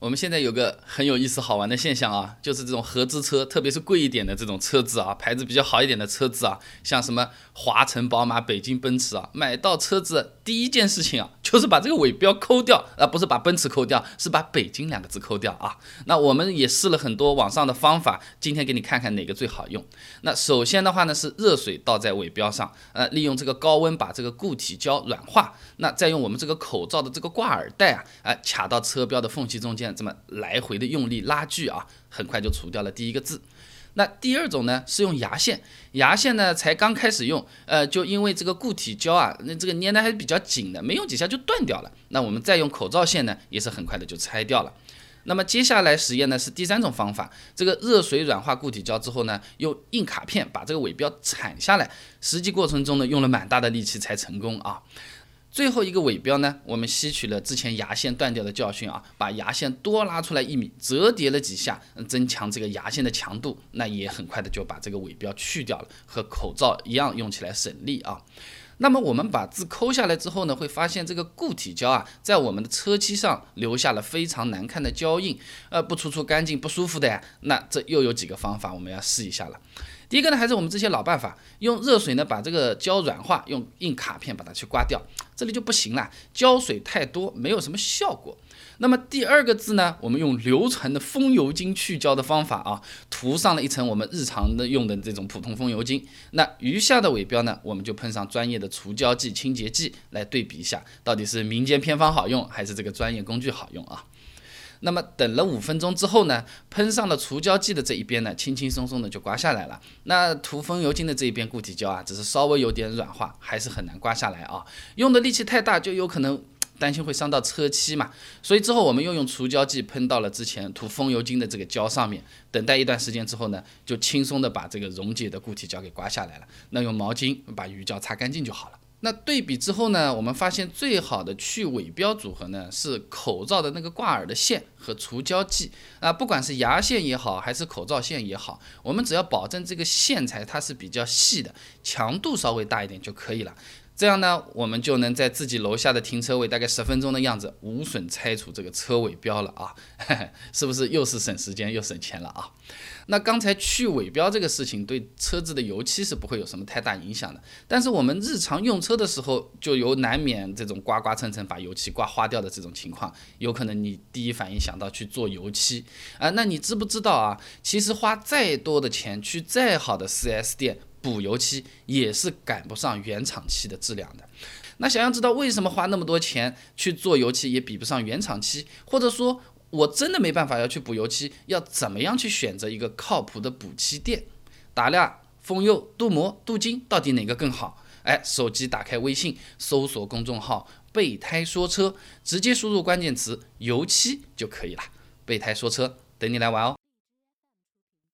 我们现在有个很有意思、好玩的现象啊，就是这种合资车，特别是贵一点的这种车子啊，牌子比较好一点的车子啊，像什么华晨宝马、北京奔驰啊，买到车子第一件事情啊，就是把这个尾标抠掉，啊，不是把奔驰抠掉，是把北京两个字抠掉啊。那我们也试了很多网上的方法，今天给你看看哪个最好用。那首先的话呢，是热水倒在尾标上，呃，利用这个高温把这个固体胶软化，那再用我们这个口罩的这个挂耳带啊，哎，卡到车标的缝隙中间。这么来回的用力拉锯啊，很快就除掉了第一个字。那第二种呢，是用牙线，牙线呢才刚开始用，呃，就因为这个固体胶啊，那这个粘的还是比较紧的，没用几下就断掉了。那我们再用口罩线呢，也是很快的就拆掉了。那么接下来实验呢是第三种方法，这个热水软化固体胶之后呢，用硬卡片把这个尾标铲下来，实际过程中呢用了蛮大的力气才成功啊。最后一个尾标呢，我们吸取了之前牙线断掉的教训啊，把牙线多拉出来一米，折叠了几下，增强这个牙线的强度，那也很快的就把这个尾标去掉了，和口罩一样用起来省力啊。那么我们把字抠下来之后呢，会发现这个固体胶啊，在我们的车漆上留下了非常难看的胶印，呃，不楚楚干净，不舒服的呀。那这又有几个方法，我们要试一下了。第一个呢，还是我们这些老办法，用热水呢把这个胶软化，用硬卡片把它去刮掉，这里就不行了，胶水太多，没有什么效果。那么第二个字呢，我们用流传的风油精去胶的方法啊，涂上了一层我们日常的用的这种普通风油精，那余下的尾标呢，我们就喷上专业的除胶剂、清洁剂来对比一下，到底是民间偏方好用，还是这个专业工具好用啊？那么等了五分钟之后呢，喷上了除胶剂的这一边呢，轻轻松松的就刮下来了。那涂风油精的这一边固体胶啊，只是稍微有点软化，还是很难刮下来啊。用的力气太大，就有可能 担心会伤到车漆嘛。所以之后我们又用除胶剂喷到了之前涂风油精的这个胶上面，等待一段时间之后呢，就轻松的把这个溶解的固体胶给刮下来了。那用毛巾把余胶擦干净就好了。那对比之后呢，我们发现最好的去尾标组合呢是口罩的那个挂耳的线和除胶剂啊，不管是牙线也好，还是口罩线也好，我们只要保证这个线材它是比较细的，强度稍微大一点就可以了。这样呢，我们就能在自己楼下的停车位大概十分钟的样子，无损拆除这个车尾标了啊，是不是又是省时间又省钱了啊？那刚才去尾标这个事情对车子的油漆是不会有什么太大影响的，但是我们日常用车的时候，就有难免这种刮刮蹭蹭把油漆刮花掉的这种情况，有可能你第一反应想到去做油漆啊，那你知不知道啊？其实花再多的钱去再好的 4S 店。补油漆也是赶不上原厂漆的质量的。那想要知道为什么花那么多钱去做油漆也比不上原厂漆，或者说我真的没办法要去补油漆，要怎么样去选择一个靠谱的补漆店？打亮、封釉、镀膜、镀金，到底哪个更好？哎，手机打开微信，搜索公众号“备胎说车”，直接输入关键词“油漆”就可以了。备胎说车，等你来玩哦。